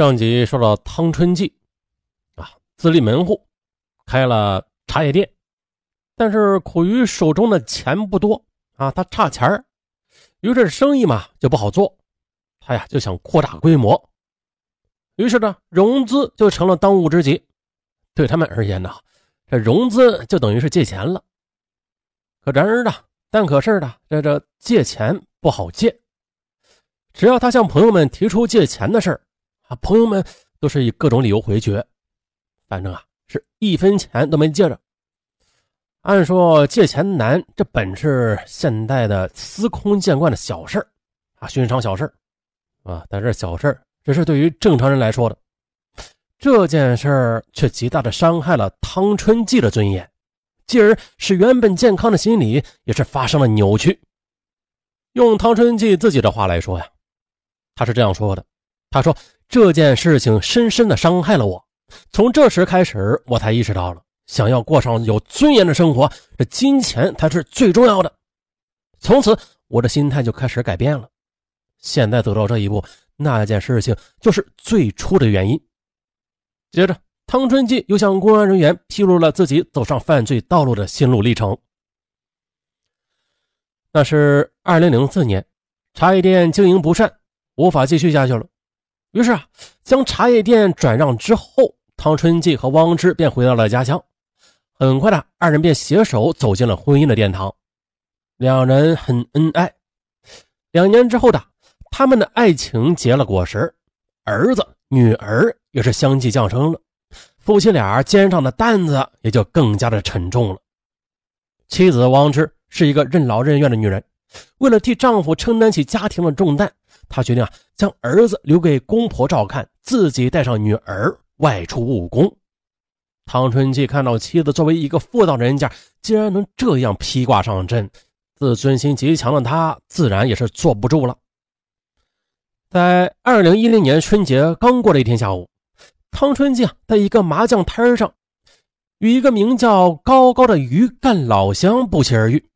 上集说到汤春季，啊，自立门户，开了茶叶店，但是苦于手中的钱不多啊，他差钱儿，于是生意嘛就不好做，他呀就想扩大规模，于是呢融资就成了当务之急。对他们而言呢，这融资就等于是借钱了。可然而呢，但可是呢，这这借钱不好借。只要他向朋友们提出借钱的事儿，啊，朋友们都是以各种理由回绝。反正啊，是一分钱都没借着。按说借钱难，这本是现代的司空见惯的小事啊，寻常小事啊。但是小事这是对于正常人来说的，这件事儿却极大的伤害了汤春季的尊严，继而使原本健康的心理也是发生了扭曲。用汤春季自己的话来说呀。他是这样说的：“他说这件事情深深的伤害了我，从这时开始，我才意识到了，想要过上有尊严的生活，这金钱才是最重要的。从此，我的心态就开始改变了。现在走到这一步，那件事情就是最初的原因。”接着，汤春季又向公安人员披露了自己走上犯罪道路的心路历程。那是二零零四年，茶叶店经营不善。无法继续下去了，于是啊，将茶叶店转让之后，汤春季和汪芝便回到了家乡。很快的，二人便携手走进了婚姻的殿堂，两人很恩爱。两年之后的，他们的爱情结了果实，儿子、女儿也是相继降生了，夫妻俩肩上的担子也就更加的沉重了。妻子汪芝是一个任劳任怨的女人，为了替丈夫承担起家庭的重担。他决定啊，将儿子留给公婆照看，自己带上女儿外出务工。汤春季看到妻子作为一个妇道人家，竟然能这样披挂上阵，自尊心极强的他自然也是坐不住了。在二零一零年春节刚过的一天下午，汤春季啊，在一个麻将摊上，与一个名叫高高的鱼干老乡不期而遇。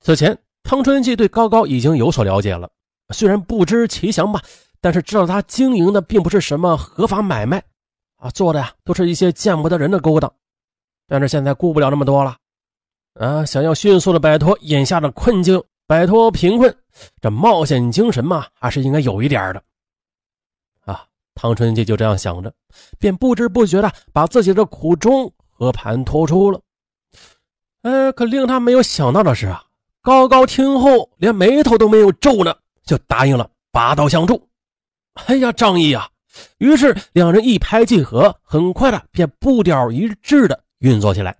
此前，汤春季对高高已经有所了解了。虽然不知其详吧，但是知道他经营的并不是什么合法买卖，啊，做的呀都是一些见不得人的勾当。但是现在顾不了那么多了，啊，想要迅速的摆脱眼下的困境，摆脱贫困，这冒险精神嘛，还是应该有一点的。啊，唐春季就这样想着，便不知不觉的把自己的苦衷和盘托出了。哎，可令他没有想到的是啊，高高听后连眉头都没有皱呢。就答应了，拔刀相助。哎呀，仗义呀！于是两人一拍即合，很快的便步调一致的运作起来。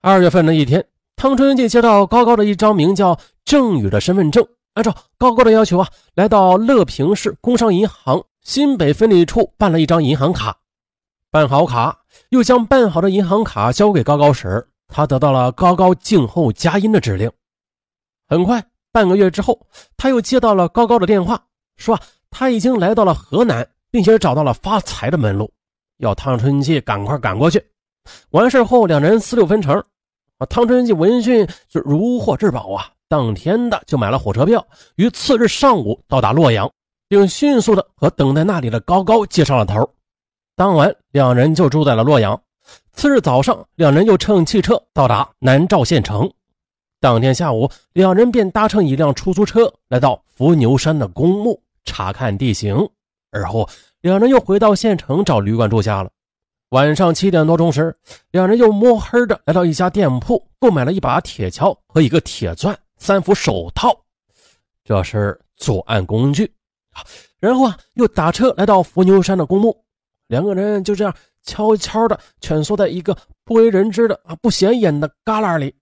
二月份的一天，汤春季接到高高的一张名叫郑宇的身份证，按照高高的要求啊，来到乐平市工商银行新北分理处办了一张银行卡。办好卡，又将办好的银行卡交给高高时，他得到了高高静候佳音的指令。很快。半个月之后，他又接到了高高的电话，说他已经来到了河南，并且找到了发财的门路，要汤春季赶快赶过去。完事后，两人四六分成。啊，汤春季闻讯是如获至宝啊，当天的就买了火车票，于次日上午到达洛阳，并迅速的和等在那里的高高接上了头。当晚，两人就住在了洛阳。次日早上，两人又乘汽车到达南赵县城。当天下午，两人便搭乘一辆出租车来到伏牛山的公墓查看地形，而后两人又回到县城找旅馆住下了。晚上七点多钟时，两人又摸黑的来到一家店铺，购买了一把铁锹和一个铁钻、三副手套，这是作案工具。然后啊，又打车来到伏牛山的公墓，两个人就这样悄悄的蜷缩在一个不为人知的啊不显眼的旮旯里。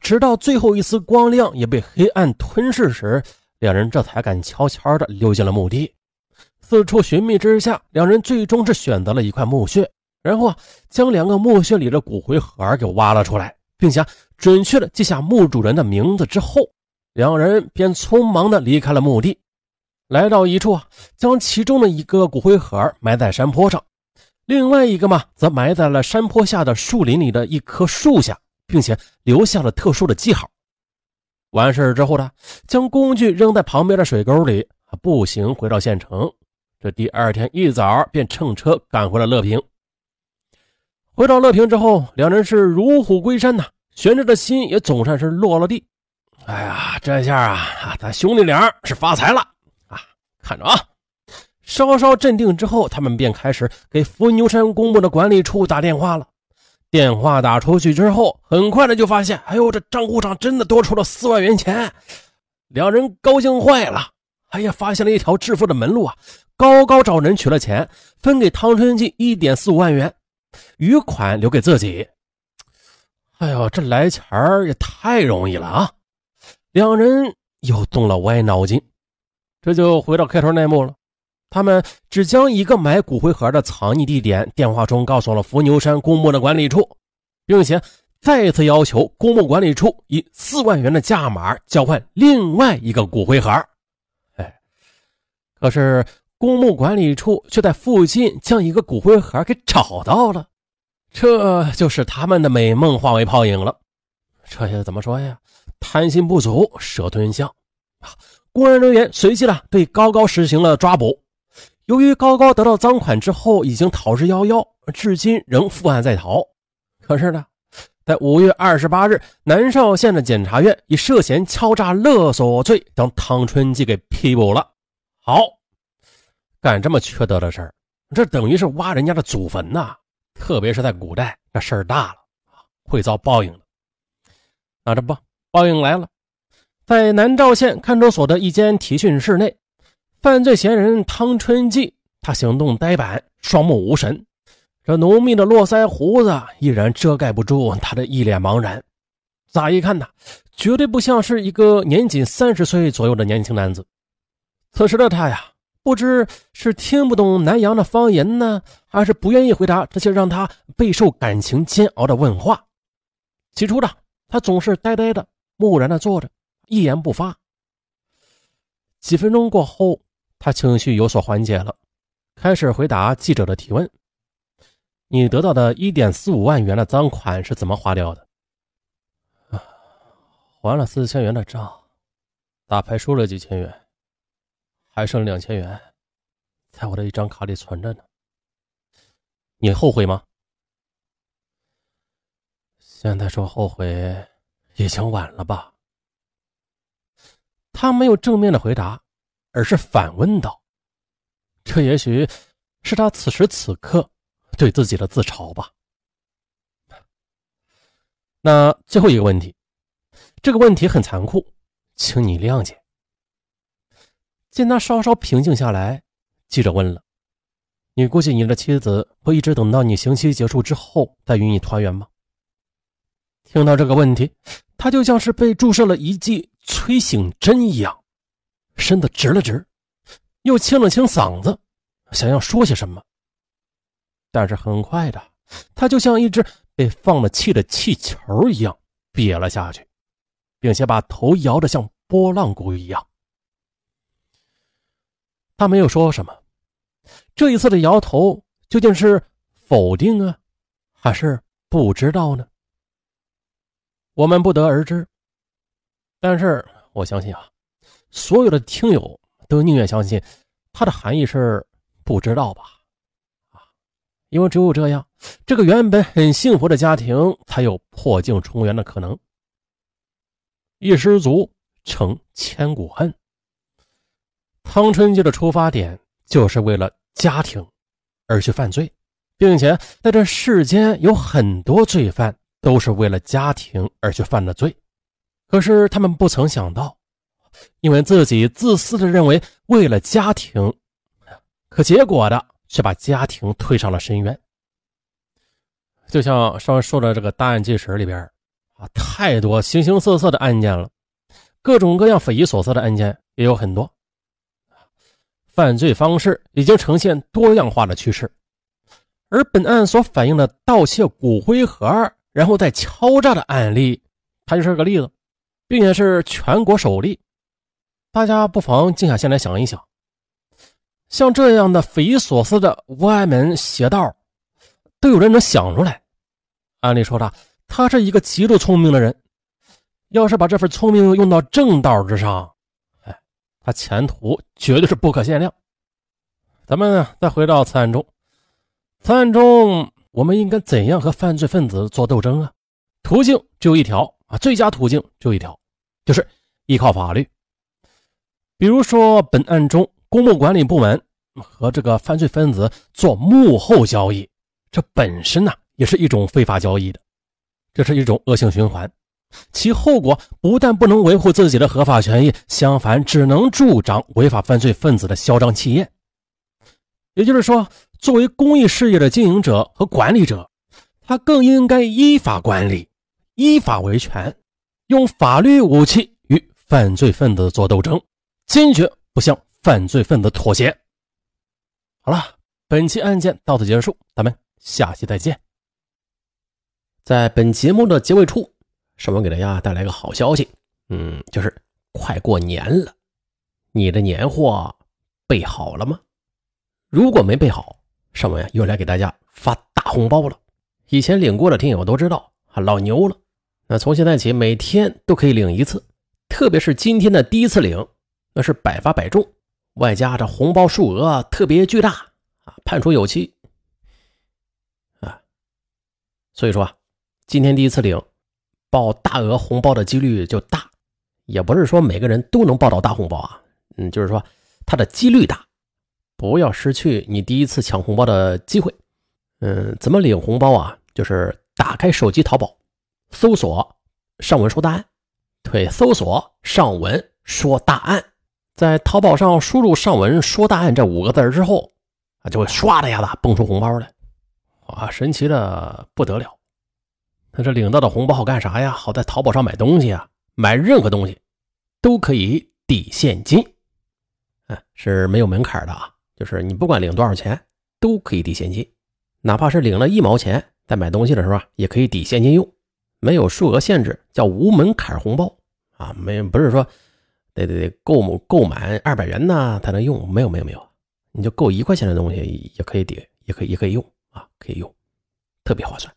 直到最后一丝光亮也被黑暗吞噬时，两人这才敢悄悄地溜进了墓地。四处寻觅之下，两人最终是选择了一块墓穴，然后啊，将两个墓穴里的骨灰盒给挖了出来，并且准确地记下墓主人的名字之后，两人便匆忙地离开了墓地，来到一处啊，将其中的一个骨灰盒埋在山坡上，另外一个嘛，则埋在了山坡下的树林里的一棵树下。并且留下了特殊的记号。完事之后呢，将工具扔在旁边的水沟里，步行回到县城。这第二天一早便乘车赶回了乐平。回到乐平之后，两人是如虎归山呐，悬着的心也总算是落了地。哎呀，这下啊，咱兄弟俩是发财了啊！看着啊，稍稍镇定之后，他们便开始给伏牛山公墓的管理处打电话了。电话打出去之后，很快的就发现，哎呦，这账户上真的多出了四万元钱，两人高兴坏了。哎呀，发现了一条致富的门路啊！高高找人取了钱，分给汤春季一点四五万元。余款留给自己。哎呦，这来钱儿也太容易了啊！两人又动了歪脑筋，这就回到开头那幕了。他们只将一个买骨灰盒的藏匿地点电话中告诉了伏牛山公墓的管理处，并且再次要求公墓管理处以四万元的价码交换另外一个骨灰盒。哎，可是。公墓管理处却在附近将一个骨灰盒给找到了，这就是他们的美梦化为泡影了。这下怎么说呀？贪心不足蛇吞象啊！公安人员随即呢对高高实行了抓捕。由于高高得到赃款之后已经逃之夭夭，至今仍负案在逃。可是呢，在五月二十八日，南邵县的检察院以涉嫌敲诈勒索罪将汤春季给批捕了。好。干这么缺德的事儿，这等于是挖人家的祖坟呐！特别是在古代，这事儿大了会遭报应的。那这不，报应来了，在南赵县看守所的一间提讯室内，犯罪嫌疑人汤春季，他行动呆板，双目无神，这浓密的络腮胡子依然遮盖不住他的一脸茫然。乍一看呐，绝对不像是一个年仅三十岁左右的年轻男子。此时的他呀。不知是听不懂南阳的方言呢，还是不愿意回答这些让他备受感情煎熬的问话。起初呢他总是呆呆的、木然的坐着，一言不发。几分钟过后，他情绪有所缓解了，开始回答记者的提问：“你得到的一点四五万元的赃款是怎么花掉的？”啊，还了四千元的账，打牌输了几千元。还剩两千元，在我的一张卡里存着呢。你后悔吗？现在说后悔，已经晚了吧？他没有正面的回答，而是反问道：“这也许是他此时此刻对自己的自嘲吧。”那最后一个问题，这个问题很残酷，请你谅解。见他稍稍平静下来，记者问了：“你估计你的妻子会一直等到你刑期结束之后再与你团圆吗？”听到这个问题，他就像是被注射了一剂催醒针一样，身子直了直，又清了清嗓子，想要说些什么，但是很快的，他就像一只被放了气的气球一样瘪了下去，并且把头摇得像拨浪鼓一样。他没有说什么，这一次的摇头究竟是否定啊，还是不知道呢？我们不得而知。但是我相信啊，所有的听友都宁愿相信它的含义是不知道吧？啊，因为只有这样，这个原本很幸福的家庭才有破镜重圆的可能。一失足成千古恨。汤春季的出发点就是为了家庭而去犯罪，并且在这世间有很多罪犯都是为了家庭而去犯的罪，可是他们不曾想到，因为自己自私的认为为了家庭，可结果的却把家庭推上了深渊。就像上说的这个大案纪实里边啊，太多形形色色的案件了，各种各样匪夷所思的案件也有很多。犯罪方式已经呈现多样化的趋势，而本案所反映的盗窃骨灰盒然后再敲诈的案例，它就是个例子，并且是全国首例。大家不妨静下心来想一想，像这样的匪夷所思的歪门邪道，都有人能想出来。按理说的，他是一个极度聪明的人，要是把这份聪明用到正道之上。哎他前途绝对是不可限量。咱们再回到此案中，此案中我们应该怎样和犯罪分子做斗争啊？途径只有一条啊，最佳途径就一条，就是依靠法律。比如说本案中，公墓管理部门和这个犯罪分子做幕后交易，这本身呢也是一种非法交易的，这是一种恶性循环。其后果不但不能维护自己的合法权益，相反，只能助长违法犯罪分子的嚣张气焰。也就是说，作为公益事业的经营者和管理者，他更应该依法管理，依法维权，用法律武器与犯罪分子做斗争，坚决不向犯罪分子妥协。好了，本期案件到此结束，咱们下期再见。在本节目的结尾处。尚文给大家带来一个好消息，嗯，就是快过年了，你的年货备好了吗？如果没备好，上文又来给大家发大红包了。以前领过的听友都知道，老牛了。那从现在起，每天都可以领一次，特别是今天的第一次领，那是百发百中，外加这红包数额特别巨大啊，判处有期啊。所以说，今天第一次领。报大额红包的几率就大，也不是说每个人都能报到大红包啊。嗯，就是说它的几率大，不要失去你第一次抢红包的机会。嗯，怎么领红包啊？就是打开手机淘宝，搜索“上文说大案”，对，搜索“上文说大案”，在淘宝上输入“上文说大案”这五个字之后，啊，就会唰的一下子蹦出红包来，哇，神奇的不得了。那这领到的红包好干啥呀？好在淘宝上买东西啊，买任何东西都可以抵现金，哎，是没有门槛的啊。就是你不管领多少钱都可以抵现金，哪怕是领了一毛钱，在买东西的时候，也可以抵现金用，没有数额限制，叫无门槛红包啊。没不是说得得得购购满二百元呢才能用，没有没有没有，你就够一块钱的东西也可以抵，也可以也可以用啊，可以用，特别划算。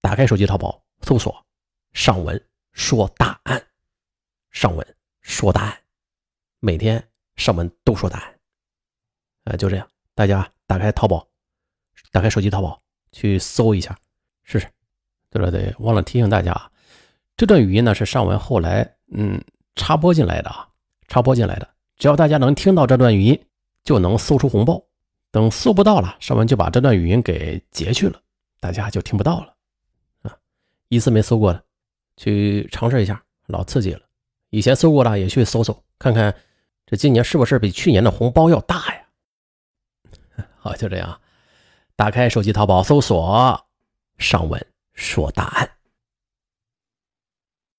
打开手机淘宝，搜索“上文说答案”，上文说答案，每天上文都说答案。啊，就这样，大家打开淘宝，打开手机淘宝去搜一下试试。对了对，忘了提醒大家啊，这段语音呢是上文后来嗯插播进来的啊，插播进来的。只要大家能听到这段语音，就能搜出红包。等搜不到了，上文就把这段语音给截去了，大家就听不到了。啊一次没搜过的，去尝试一下，老刺激了。以前搜过的也去搜搜，看看这今年是不是比去年的红包要大呀？好，就这样，打开手机淘宝搜索“上文说答案”。